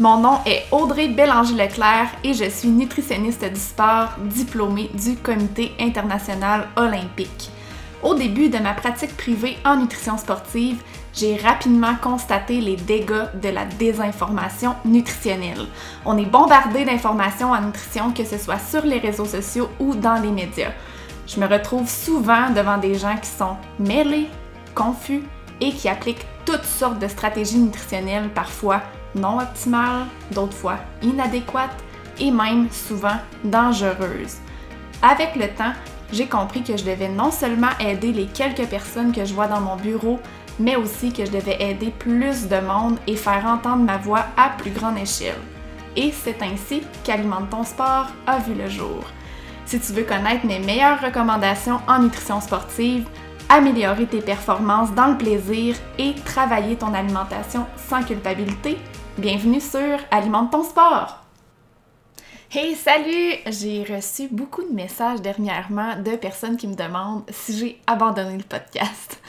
Mon nom est Audrey Bélanger-Leclerc et je suis nutritionniste du sport diplômée du Comité international olympique. Au début de ma pratique privée en nutrition sportive, j'ai rapidement constaté les dégâts de la désinformation nutritionnelle. On est bombardé d'informations en nutrition, que ce soit sur les réseaux sociaux ou dans les médias. Je me retrouve souvent devant des gens qui sont mêlés, confus et qui appliquent toutes sortes de stratégies nutritionnelles, parfois non optimales, d'autres fois inadéquates et même souvent dangereuses. Avec le temps, j'ai compris que je devais non seulement aider les quelques personnes que je vois dans mon bureau, mais aussi que je devais aider plus de monde et faire entendre ma voix à plus grande échelle. Et c'est ainsi qu'Alimente ton sport a vu le jour. Si tu veux connaître mes meilleures recommandations en nutrition sportive, améliorer tes performances dans le plaisir et travailler ton alimentation sans culpabilité, bienvenue sur Alimente ton sport! Hey, salut! J'ai reçu beaucoup de messages dernièrement de personnes qui me demandent si j'ai abandonné le podcast.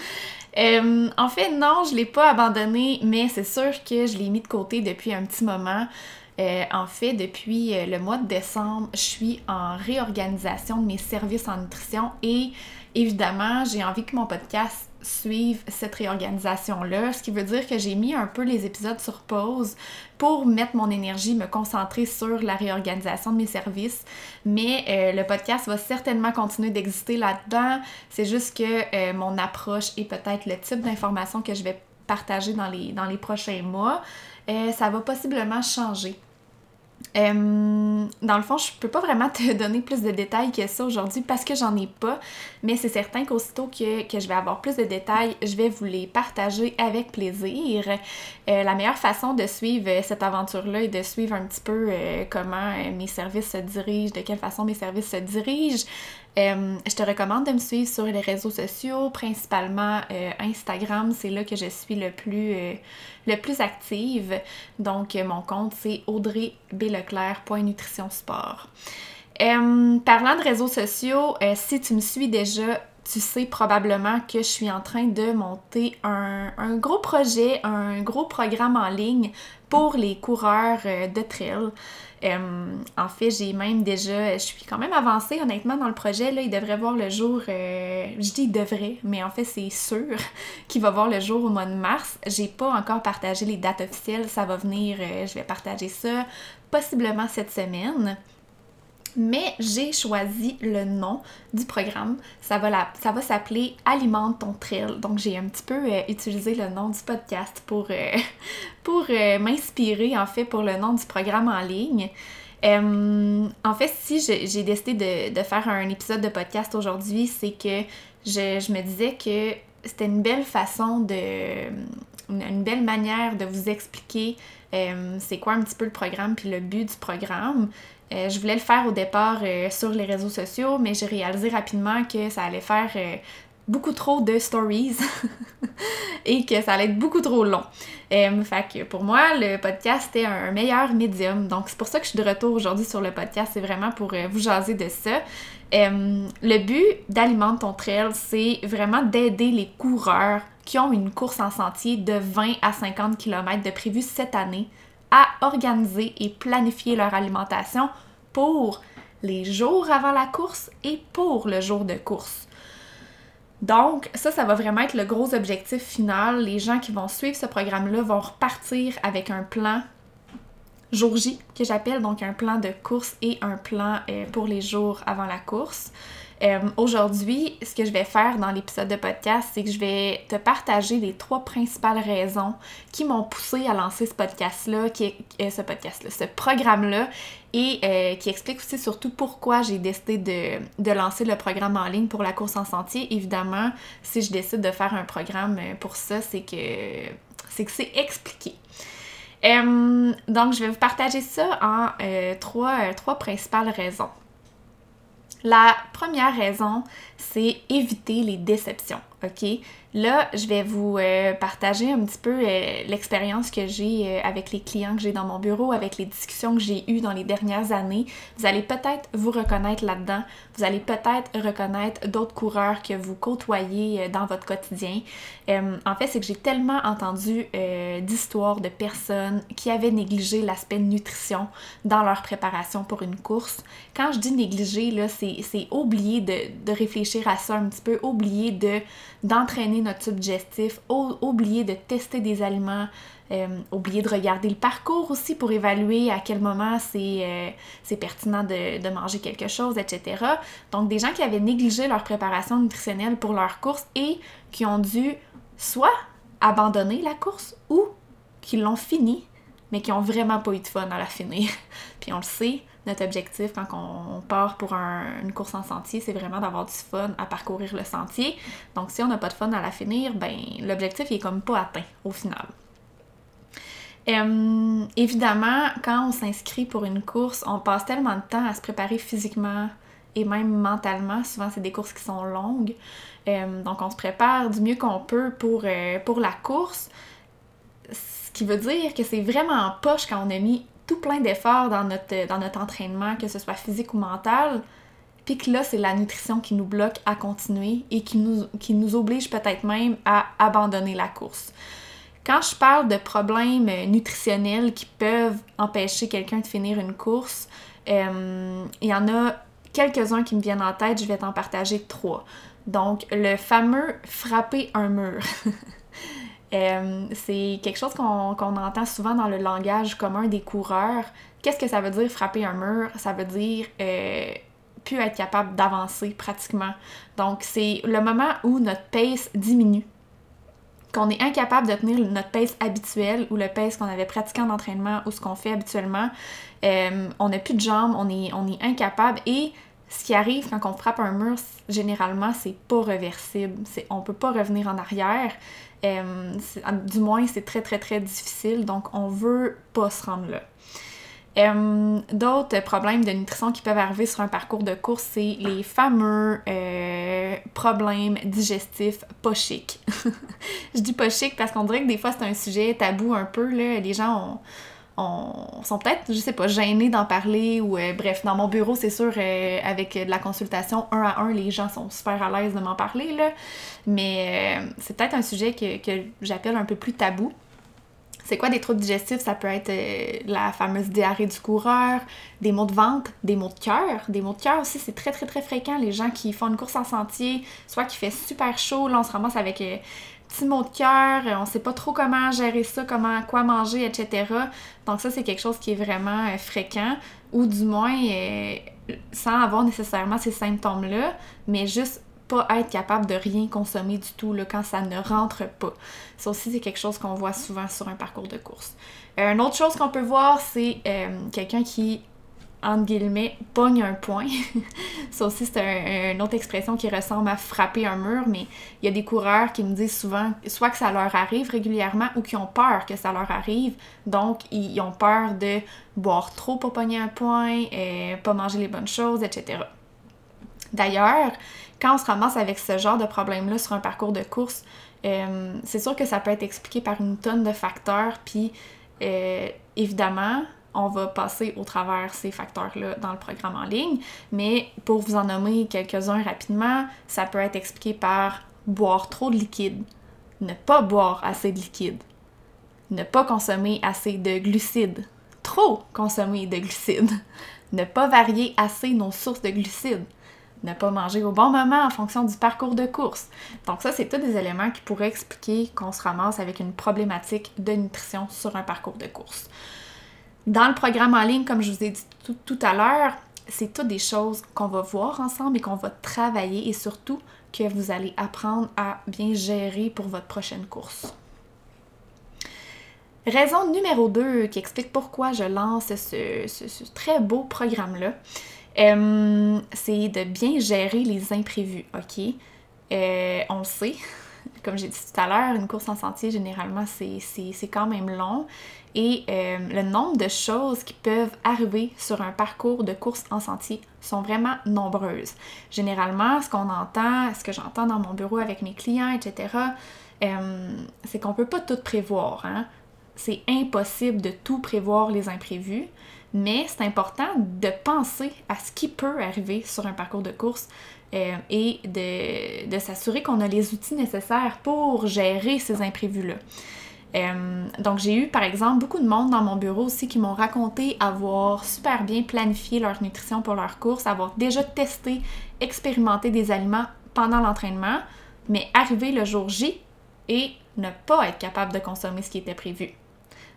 Euh, en fait, non, je l'ai pas abandonné, mais c'est sûr que je l'ai mis de côté depuis un petit moment. Euh, en fait, depuis euh, le mois de décembre, je suis en réorganisation de mes services en nutrition et évidemment, j'ai envie que mon podcast suive cette réorganisation-là, ce qui veut dire que j'ai mis un peu les épisodes sur pause pour mettre mon énergie, me concentrer sur la réorganisation de mes services. Mais euh, le podcast va certainement continuer d'exister là-dedans. C'est juste que mon approche et peut-être le type d'information que je vais partager dans les, dans les prochains mois, ça va possiblement changer. Euh, dans le fond, je peux pas vraiment te donner plus de détails que ça aujourd'hui parce que j'en ai pas, mais c'est certain qu'aussitôt que, que, je vais avoir plus de détails, je vais vous les partager avec plaisir. Euh, la meilleure façon de suivre cette aventure-là est de suivre un petit peu euh, comment mes services se dirigent, de quelle façon mes services se dirigent. Euh, je te recommande de me suivre sur les réseaux sociaux, principalement euh, Instagram, c'est là que je suis le plus, euh, le plus active. Donc, mon compte, c'est audreybleclerc.nutritionsport. parlant de réseaux sociaux, si tu me suis déjà, tu sais probablement que je suis en train de monter un, gros projet, un gros programme en ligne pour les coureurs de trail. Euh, en fait, j'ai même déjà, je suis quand même avancée honnêtement dans le projet. Là, il devrait voir le jour, euh, je dis devrait, mais en fait c'est sûr qu'il va voir le jour au mois de mars. J'ai pas encore partagé les dates officielles, ça va venir, euh, je vais partager ça possiblement cette semaine mais j'ai choisi le nom du programme. Ça va, s'appeler Alimente ton trail. Donc j'ai un petit peu euh, utilisé le nom du podcast pour, euh, euh, m'inspirer en fait pour le nom du programme en ligne. en fait, si j'ai décidé de, faire un épisode de podcast aujourd'hui, c'est que je, je, me disais que c'était une belle façon de. une belle manière de vous expliquer c'est quoi un petit peu le programme puis le but du programme. Euh, je voulais le faire au départ euh, sur les réseaux sociaux, mais j'ai réalisé rapidement que ça allait faire euh, beaucoup trop de stories et que ça allait être beaucoup trop long. fait que pour moi, le podcast est un meilleur médium. Donc c'est pour ça que je suis de retour aujourd'hui sur le podcast. C'est vraiment pour vous jaser de ça. le but d'Alimente ton trail, c'est vraiment d'aider les coureurs qui ont une course en sentier de 20 à 50 km de prévu cette année à organiser et planifier leur alimentation pour les jours avant la course et pour le jour de course. Donc, ça, ça va vraiment être le gros objectif final. Les gens qui vont suivre ce programme-là vont repartir avec un plan jour J, que j'appelle, donc un plan de course et un plan euh, pour les jours avant la course. Euh, aujourd'hui, ce que je vais faire dans l'épisode de podcast, c'est que je vais te partager les trois principales raisons qui m'ont poussé à lancer ce podcast-là, euh, ce podcast-là, ce programme-là, et euh, qui explique aussi surtout pourquoi j'ai décidé de, de, lancer le programme en ligne pour la course en sentier. Évidemment, si je décide de faire un programme pour ça, c'est que c'est que c'est expliqué. donc, je vais vous partager ça en trois, trois principales raisons. La première raison, c'est éviter les déceptions. OK? Là, je vais vous euh, partager un petit peu euh, l'expérience que j'ai euh, avec les clients que j'ai dans mon bureau, avec les discussions que j'ai eues dans les dernières années. Vous allez peut-être vous reconnaître là-dedans. Vous allez peut-être reconnaître d'autres coureurs que vous côtoyez dans votre quotidien. en fait, c'est que j'ai tellement entendu d'histoires de personnes qui avaient négligé l'aspect nutrition dans leur préparation pour une course. Quand je dis négliger, là, c'est oublier de, de réfléchir à ça un petit peu, oublier de d'entraîner notre subjectif, oublier de tester des aliments, euh, oublier de regarder le parcours aussi pour évaluer à quel moment c'est euh, pertinent de, manger quelque chose, etc. Donc des gens qui avaient négligé leur préparation nutritionnelle pour leur course et qui ont dû soit abandonner la course ou qui l'ont fini, mais qui ont vraiment pas eu de fun à la finir. Puis on le sait, notre objectif quand on part pour une course en sentier, c'est vraiment d'avoir du fun à parcourir le sentier. Donc si on n'a pas de fun à la finir, ben l'objectif est comme pas atteint au final. Euh, évidemment, quand on s'inscrit pour une course, on passe tellement de temps à se préparer physiquement et même mentalement. Souvent, c'est des courses qui sont longues. Euh, donc, on se prépare du mieux qu'on peut pour, euh, pour la course. Ce qui veut dire que c'est vraiment en poche quand on a mis plein d'efforts dans notre, dans notre entraînement, que ce soit physique ou mental, puis que là, c'est la nutrition qui nous bloque à continuer et qui nous, qui nous oblige peut-être même à abandonner la course. Quand je parle de problèmes nutritionnels qui peuvent empêcher quelqu'un de finir une course, euh, il y en a quelques-uns qui me viennent en tête, je vais t'en partager trois. Donc, le fameux frapper un mur. Euh, c'est quelque chose qu'on entend souvent dans le langage commun des coureurs. Qu'est-ce que ça veut dire frapper un mur? Ça veut dire euh, plus être capable d'avancer pratiquement. Donc c'est le moment où notre pace diminue, qu'on est incapable de tenir notre pace habituel ou le pace qu'on avait pratiqué en entraînement ou ce qu'on fait habituellement. Euh, on n'a plus de jambes, on est, on est incapable et ce qui arrive quand on frappe un mur, généralement, c'est pas réversible. On peut pas revenir en arrière. Euh, du moins, c'est très, très, très difficile. Donc, on veut pas se rendre là. Euh, d'autres problèmes de nutrition qui peuvent arriver sur un parcours de course, c'est les fameux euh, problèmes digestifs pas chics. Je dis pas chic parce qu'on dirait que des fois c'est un sujet tabou un peu. Là. Les gens ont, sont peut-être, je sais pas, gênés d'en parler ou euh, bref, dans mon bureau, c'est sûr, euh, avec de la consultation un à un, les gens sont super à l'aise de m'en parler, là. Mais euh, c'est peut-être un sujet que, j'appelle un peu plus tabou. C'est quoi des troubles digestifs? Ça peut être la fameuse diarrhée du coureur, des maux de ventre, des maux de cœur. Des maux de cœur aussi, c'est très très très fréquent. Les gens qui font une course en sentier, soit qui fait super chaud, là on se ramasse avec petits maux de cœur, on sait pas trop comment gérer ça, comment quoi manger, etc. Donc ça, c'est quelque chose qui est vraiment euh, fréquent, ou du moins euh, sans avoir nécessairement ces symptômes-là, mais juste pas être capable de rien consommer du tout quand ça ne rentre pas. Ça aussi, c'est quelque chose qu'on voit souvent sur un parcours de course. Euh, une autre chose qu'on peut voir, c'est quelqu'un qui entre guillemets, pogne un point. ça aussi, c'est une autre expression qui ressemble à frapper un mur, mais il y a des coureurs qui me disent souvent soit que ça leur arrive régulièrement ou qui ont peur que ça leur arrive. Donc, ils ont peur de boire trop pour pogner un point, euh, pas manger les bonnes choses, etc. D'ailleurs, quand on se ramasse avec ce genre de problème-là sur un parcours de course, euh, c'est sûr que ça peut être expliqué par une tonne de facteurs, puis euh, évidemment, on va passer au travers ces facteurs-là dans le programme en ligne. Mais pour vous en nommer quelques-uns rapidement, ça peut être expliqué par boire trop de liquide, ne pas boire assez de liquide, ne pas consommer assez de glucides, trop consommer de glucides, ne pas varier assez nos sources de glucides, ne pas manger au bon moment en fonction du parcours de course. Donc ça, c'est tous des éléments qui pourraient expliquer qu'on se ramasse avec une problématique de nutrition sur un parcours de course. Dans le programme en ligne, comme je vous ai dit tout, à l'heure, c'est toutes des choses qu'on va voir ensemble et qu'on va travailler et surtout que vous allez apprendre à bien gérer pour votre prochaine course. Raison numéro 2 qui explique pourquoi je lance ce, très beau programme-là, euh, c'est de bien gérer les imprévus, ok? Euh, on le sait, comme j'ai dit tout à l'heure, une course en sentier, généralement, c'est quand même long. Et euh, le nombre de choses qui peuvent arriver sur un parcours de course en sentier sont vraiment nombreuses. Généralement, ce qu'on entend, ce que j'entends dans mon bureau avec mes clients, etc., euh, c'est qu'on peut pas tout prévoir. Hein? C'est impossible de tout prévoir les imprévus, mais c'est important de penser à ce qui peut arriver sur un parcours de course euh, et de s'assurer qu'on a les outils nécessaires pour gérer ces imprévus-là. Euh, donc, j'ai eu, par exemple, beaucoup de monde dans mon bureau aussi qui m'ont raconté avoir super bien planifié leur nutrition pour leur course, avoir déjà testé, expérimenté des aliments pendant l'entraînement, mais arriver le jour J et ne pas être capable de consommer ce qui était prévu.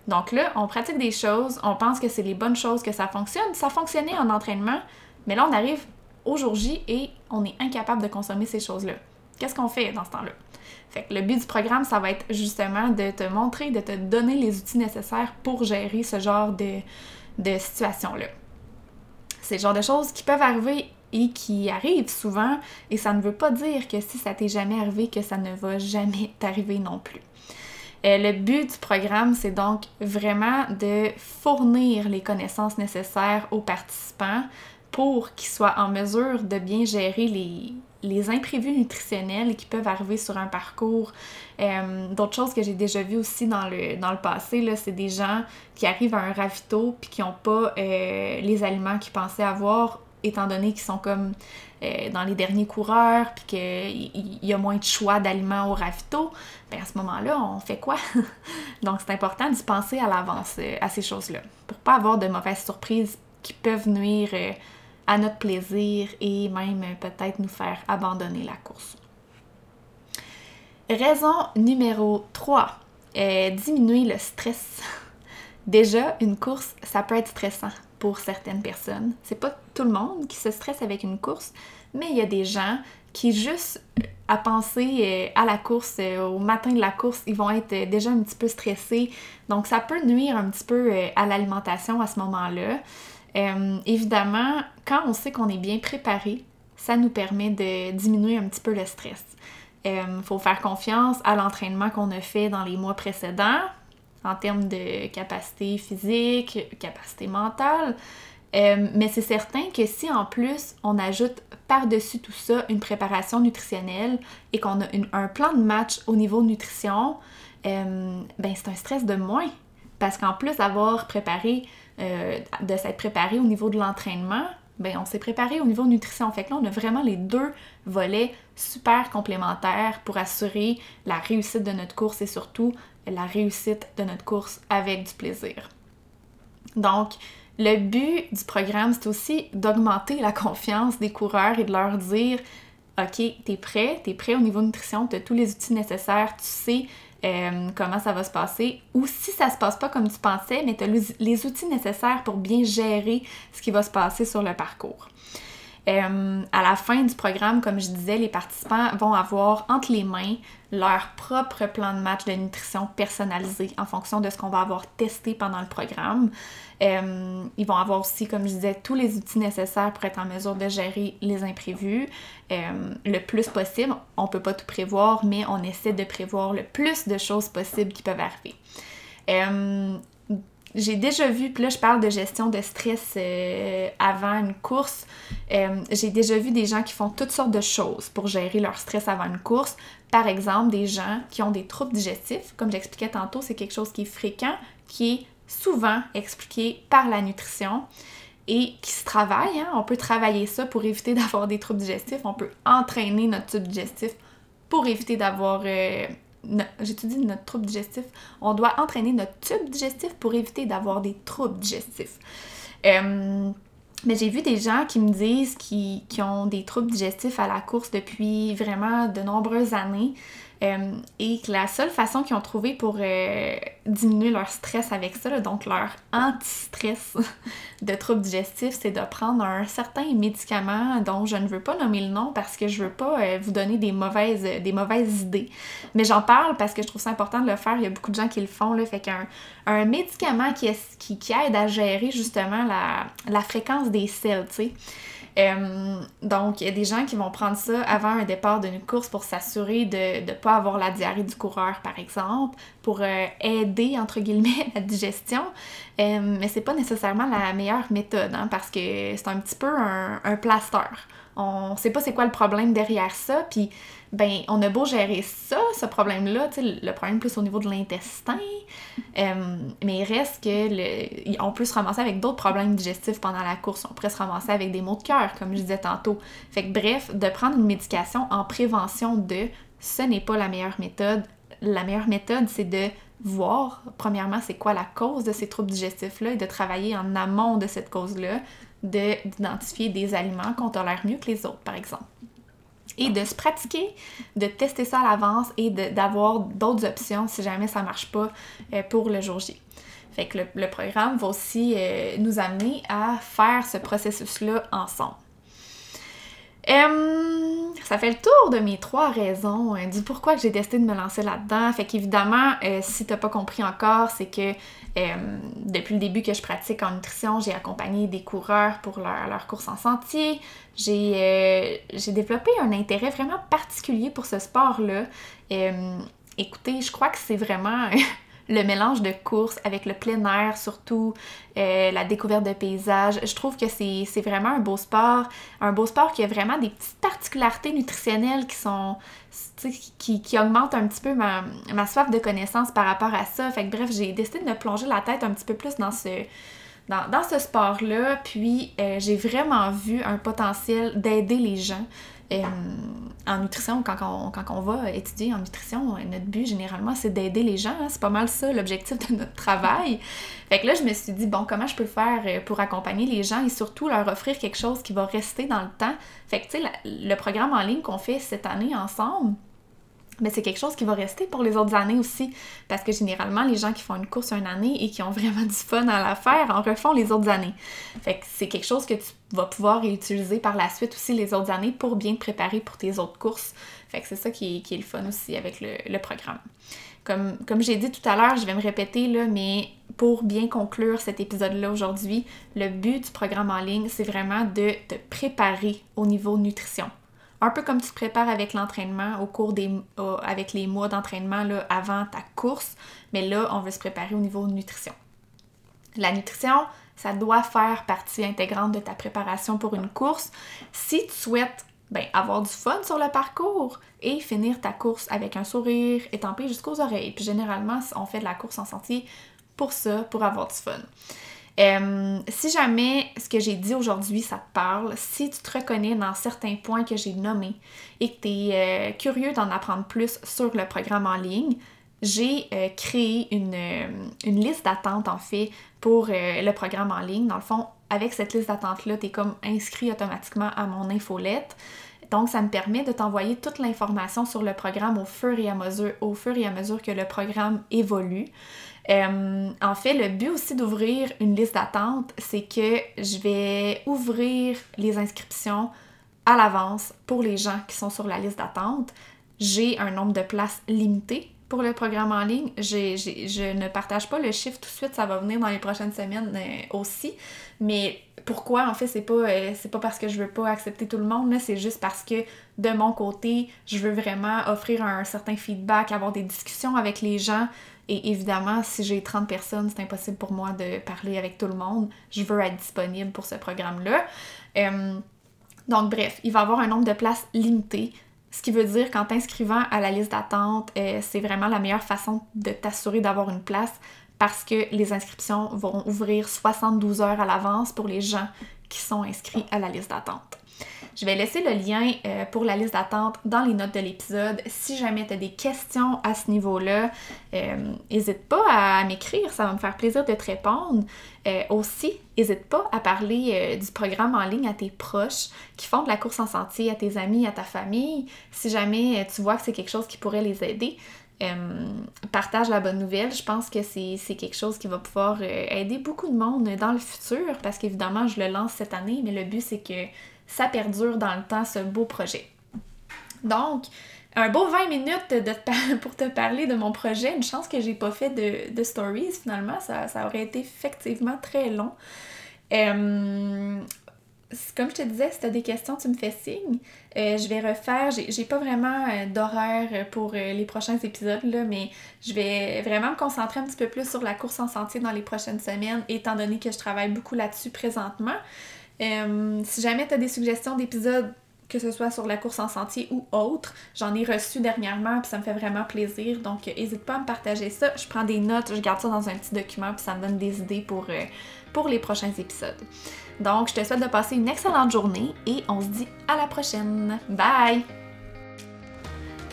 Donc là, on pratique des choses, on pense que c'est les bonnes choses, que ça fonctionne. Ça fonctionnait en entraînement, mais là, on arrive au jour J et on est incapable de consommer ces choses-là. Qu'est-ce qu'on fait dans ce temps-là? Fait que le but du programme, ça va être justement de te montrer, de te donner les outils nécessaires pour gérer ce genre de, situation-là. C'est le genre de choses qui peuvent arriver et qui arrivent souvent, et ça ne veut pas dire que si ça t'est jamais arrivé, que ça ne va jamais t'arriver non plus. Euh, le but du programme, c'est donc vraiment de fournir les connaissances nécessaires aux participants pour qu'ils soient en mesure de bien gérer les, les imprévus nutritionnels qui peuvent arriver sur un parcours. Euh, d'autres choses que j'ai déjà vues aussi dans le, dans le passé, c'est des gens qui arrivent à un ravito puis qui n'ont pas euh, les aliments qu'ils pensaient avoir, étant donné qu'ils sont comme euh, dans les derniers coureurs puis qu'il y a moins de choix d'aliments au ravito. Bien, à ce moment-là, on fait quoi? Donc, c'est important d'y penser à l'avance à ces choses-là pour pas avoir de mauvaises surprises qui peuvent nuire à notre plaisir et même peut-être nous faire abandonner la course. Raison numéro 3, euh, diminuer le stress. Déjà, une course, ça peut être stressant pour certaines personnes. C'est pas tout le monde qui se stresse avec une course, mais il y a des gens qui juste à penser euh, à la course, euh, au matin de la course, ils vont être déjà un petit peu stressés. Donc ça peut nuire un petit peu à l'alimentation à ce moment-là. Euh, évidemment, quand on sait qu'on est bien préparé, ça nous permet de diminuer un petit peu le stress. Il euh, faut faire confiance à l'entraînement qu'on a fait dans les mois précédents en termes de capacité physique, capacité mentale. Euh, mais c'est certain que si en plus on ajoute par-dessus tout ça une préparation nutritionnelle et qu'on a un plan de match au niveau nutrition, ben c'est un stress de moins. Parce qu'en plus d'avoir préparé euh, de s'être préparé au niveau de l'entraînement, ben on s'est préparé au niveau nutrition. Fait que là, on a vraiment les deux volets super complémentaires pour assurer la réussite de notre course et surtout la réussite de notre course avec du plaisir. Donc, le but du programme, c'est aussi d'augmenter la confiance des coureurs et de leur dire OK, t'es prêt, t'es prêt au niveau nutrition, t'as tous les outils nécessaires, tu sais euh, comment ça va se passer. Ou si ça se passe pas comme tu pensais, mais tu as les outils nécessaires pour bien gérer ce qui va se passer sur le parcours. Euh, à la fin du programme, comme je disais, les participants vont avoir entre les mains leur propre plan de match de nutrition personnalisé en fonction de ce qu'on va avoir testé pendant le programme. Euh, ils vont avoir aussi, comme je disais, tous les outils nécessaires pour être en mesure de gérer les imprévus euh, le plus possible. On peut pas tout prévoir, mais on essaie de prévoir le plus de choses possibles qui peuvent arriver. J'ai déjà vu, puis là je parle de gestion de stress avant une course, j'ai déjà vu des gens qui font toutes sortes de choses pour gérer leur stress avant une course. Par exemple, des gens qui ont des troubles digestifs, comme j'expliquais tantôt, c'est quelque chose qui est fréquent, qui est souvent expliqué par la nutrition et qui se travaille. Hein. On peut travailler ça pour éviter d'avoir des troubles digestifs. On peut entraîner notre tube digestif pour éviter d'avoir... Euh, J'ai-tu dit notre trouble digestif? On doit entraîner notre tube digestif pour éviter d'avoir des troubles digestifs. Euh, mais j'ai vu des gens qui me disent qu'ils ont des troubles digestifs à la course depuis vraiment de nombreuses années. Euh, et que la seule façon qu'ils ont trouvé pour euh, diminuer leur stress avec ça, donc leur anti-stress de troubles digestifs, c'est de prendre un certain médicament dont je ne veux pas nommer le nom parce que je veux pas euh, vous donner des mauvaises, des mauvaises idées. Mais j'en parle parce que je trouve ça important de le faire. Il y a beaucoup de gens qui le font. Fait qu'un un médicament qui, qui, aide à gérer justement la, la fréquence des selles, tu sais. Donc, il y a des gens qui vont prendre ça avant un départ d'une course pour s'assurer de ne pas avoir la diarrhée du coureur, par exemple, pour euh, aider, entre guillemets, la digestion. Euh, mais c'est pas nécessairement la meilleure méthode, hein, parce que c'est un petit peu un, un plaster. On sait pas c'est quoi le problème derrière ça, puis ben on a beau gérer ça, ce problème-là, le problème plus au niveau de l'intestin, euh, mais il reste que le, on peut se ramasser avec d'autres problèmes digestifs pendant la course. On pourrait se ramasser avec des maux de cœur, comme je disais tantôt. Fait que bref, de prendre une médication en prévention de, ce n'est pas la meilleure méthode. La meilleure méthode, c'est de voir, premièrement, c'est quoi la cause de ces troubles digestifs-là et de travailler en amont de cette cause-là, d'identifier des aliments qu'on tolère mieux que les autres, par exemple. Et de se pratiquer, de tester ça à l'avance et d'avoir d'autres options si jamais ça marche pas euh, pour le jour J. Fait le, programme va aussi euh, nous amener à faire ce processus-là ensemble. Euh, ça fait le tour de mes trois raisons du pourquoi que j'ai décidé de me lancer là-dedans. Fait qu'évidemment, euh, si t'as pas compris encore, c'est que euh, depuis le début que je pratique en nutrition, j'ai accompagné des coureurs pour leur, leur course en sentier. J'ai développé un intérêt vraiment particulier pour ce sport-là. écoutez, je crois que c'est vraiment le mélange de course avec le plein air, surtout euh, la découverte de paysages. Je trouve que c'est vraiment un beau sport, un beau sport qui a vraiment des petites particularités nutritionnelles qui sont qui, qui augmentent un petit peu ma, soif de connaissance par rapport à ça. Fait que bref, j'ai décidé de me plonger la tête un petit peu plus dans ce dans, dans ce sport-là, puis euh, j'ai vraiment vu un potentiel d'aider les gens. Euh, en nutrition, quand on, quand va étudier en nutrition, notre but généralement c'est d'aider les gens. Hein. c'est pas mal ça l'objectif de notre travail. Fait que là, je me suis dit, bon, comment je peux faire euh, pour accompagner les gens et surtout leur offrir quelque chose qui va rester dans le temps? Fait que tu sais, le programme en ligne qu'on fait cette année ensemble, mais c'est quelque chose qui va rester pour les autres années aussi. Parce que généralement, les gens qui font une course une année et qui ont vraiment du fun à la faire en refont les autres années. Fait que c'est quelque chose que tu vas pouvoir utiliser par la suite aussi les autres années pour bien te préparer pour tes autres courses. Fait que c'est ça qui est, qui est, le fun aussi avec le, programme. Comme, j'ai dit tout à l'heure, je vais me répéter mais pour bien conclure cet épisode-là aujourd'hui, le but du programme en ligne, c'est vraiment de te préparer au niveau nutrition un peu comme tu te prépares avec l'entraînement au cours des avec les mois d'entraînement avant ta course, mais là on veut se préparer au niveau nutrition. La nutrition, ça doit faire partie intégrante de ta préparation pour une course. Si tu souhaites ben, avoir du fun sur le parcours et finir ta course avec un sourire étampé jusqu'aux oreilles. Puis généralement, on fait de la course en sentier pour ça, pour avoir du fun. Euh, si jamais ce que j'ai dit aujourd'hui, ça te parle, si tu te reconnais dans certains points que j'ai nommés et que tu es euh, curieux d'en apprendre plus sur le programme en ligne, j'ai euh, créé une, une liste d'attente en fait pour le programme en ligne. Dans le fond, avec cette liste d'attente-là, tu es comme inscrit automatiquement à mon infolette. Donc, ça me permet de t'envoyer toute l'information sur le programme au fur et à mesure, au fur et à mesure que le programme évolue. Euh, en fait, le but aussi d'ouvrir une liste d'attente, c'est que je vais ouvrir les inscriptions à l'avance pour les gens qui sont sur la liste d'attente. J'ai un nombre de places limité pour le programme en ligne. je ne partage pas le chiffre tout de suite, ça va venir dans les prochaines semaines euh, aussi. Mais pourquoi en fait c'est pas euh, c'est pas parce que je veux pas accepter tout le monde c'est juste parce que de mon côté je veux vraiment offrir un certain feedback avoir des discussions avec les gens et évidemment, si j'ai 30 personnes, c'est impossible pour moi de parler avec tout le monde. Je veux être disponible pour ce programme-là. Euh, donc, bref, il va avoir un nombre de places limité. Ce qui veut dire qu'en t'inscrivant à la liste d'attente, euh, c'est vraiment la meilleure façon de t'assurer d'avoir une place parce que les inscriptions vont ouvrir 72 heures à l'avance pour les gens qui sont inscrits à la liste d'attente. Je vais laisser le lien euh, pour la liste d'attente dans les notes de l'épisode. Si jamais tu as des questions à ce niveau-là, n'hésite euh, pas à m'écrire, ça va me faire plaisir de te répondre. Euh, aussi, n'hésite pas à parler du programme en ligne à tes proches qui font de la course en sentier, à tes amis, à ta famille. Si jamais tu vois que c'est quelque chose qui pourrait les aider, partage la bonne nouvelle. Je pense que c'est quelque chose qui va pouvoir aider beaucoup de monde dans le futur parce qu'évidemment, je le lance cette année, mais le but c'est que ça perdure dans le temps, ce beau projet. Donc, un beau 20 minutes pour te parler de mon projet. Une chance que j'ai pas fait de, stories finalement, ça, aurait été effectivement très long. Euh, comme je te disais, si tu as des questions, tu me fais signe. Euh, je vais refaire, j'ai pas vraiment euh, d'horaire pour euh, les prochains épisodes, là, mais je vais vraiment me concentrer un petit peu plus sur la course en sentier dans les prochaines semaines, étant donné que je travaille beaucoup là-dessus présentement. si jamais tu as des suggestions d'épisodes, que ce soit sur la course en sentier ou autre, j'en ai reçu dernièrement, puis ça me fait vraiment plaisir. Donc, n'hésite pas à me partager ça. Je prends des notes, je garde ça dans un petit document, puis ça me donne des idées pour, pour les prochains épisodes. Donc, je te souhaite de passer une excellente journée et on se dit à la prochaine. Bye!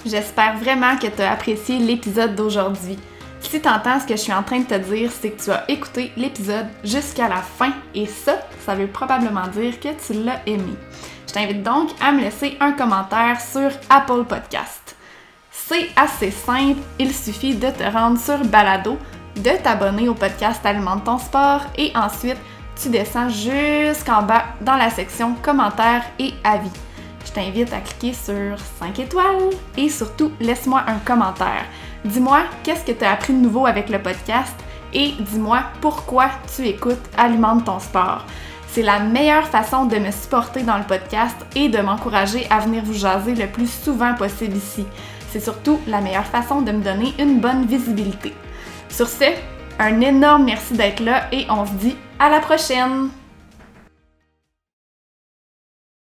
J'espère vraiment que tu as apprécié l'épisode d'aujourd'hui. Si tu entends ce que je suis en train de te dire, c'est que tu as écouté l'épisode jusqu'à la fin et ça, ça veut probablement dire que tu l'as aimé. Je t'invite donc à me laisser un commentaire sur Apple Podcast. C'est assez simple, il suffit de te rendre sur Balado, de t'abonner au podcast Alimente ton sport et ensuite tu descends jusqu'en bas dans la section commentaires et avis. Je t'invite à cliquer sur 5 étoiles et surtout laisse-moi un commentaire. Dis-moi qu'est-ce que tu as appris de nouveau avec le podcast et dis-moi pourquoi tu écoutes Alimente ton sport. C'est la meilleure façon de me supporter dans le podcast et de m'encourager à venir vous jaser le plus souvent possible ici. C'est surtout la meilleure façon de me donner une bonne visibilité. Sur ce, un énorme merci d'être là et on se dit à la prochaine!